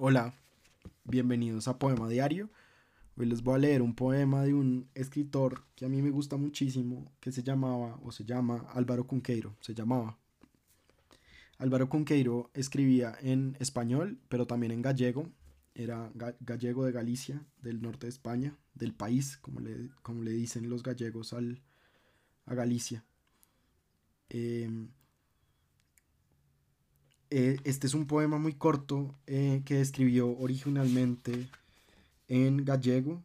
Hola, bienvenidos a Poema Diario. Hoy les voy a leer un poema de un escritor que a mí me gusta muchísimo, que se llamaba o se llama Álvaro Cunqueiro, se llamaba. Álvaro Cunqueiro escribía en español, pero también en gallego. Era gallego de Galicia, del norte de España, del país, como le, como le dicen los gallegos al, a Galicia. Em, eh, este es un poema muy corto eh, que escribió originalmente en gallego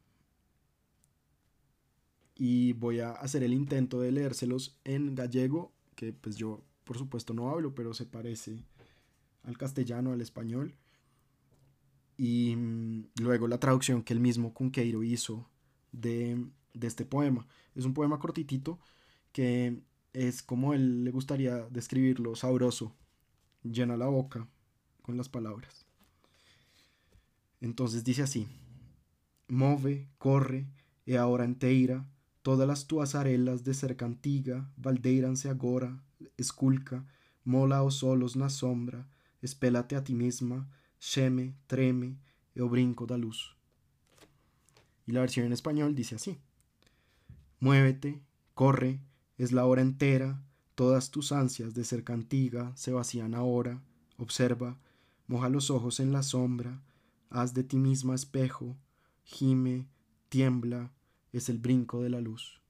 y voy a hacer el intento de leérselos en gallego, que pues yo por supuesto no hablo, pero se parece al castellano, al español. Y mm, luego la traducción que el mismo Cunqueiro hizo de, de este poema. Es un poema cortitito que es como él le gustaría describirlo, sabroso, llena la boca con las palabras. Entonces dice así, move, corre, e ahora enteira, todas las tuas arelas de cerca antiga, valdeiranse agora, esculca, mola o solos na sombra, espélate a ti misma, sheme, treme, e o brinco da luz. Y la versión en español dice así, muévete, corre, es la hora entera, Todas tus ansias de ser cantiga se vacían ahora. Observa, moja los ojos en la sombra, haz de ti misma espejo, gime, tiembla, es el brinco de la luz.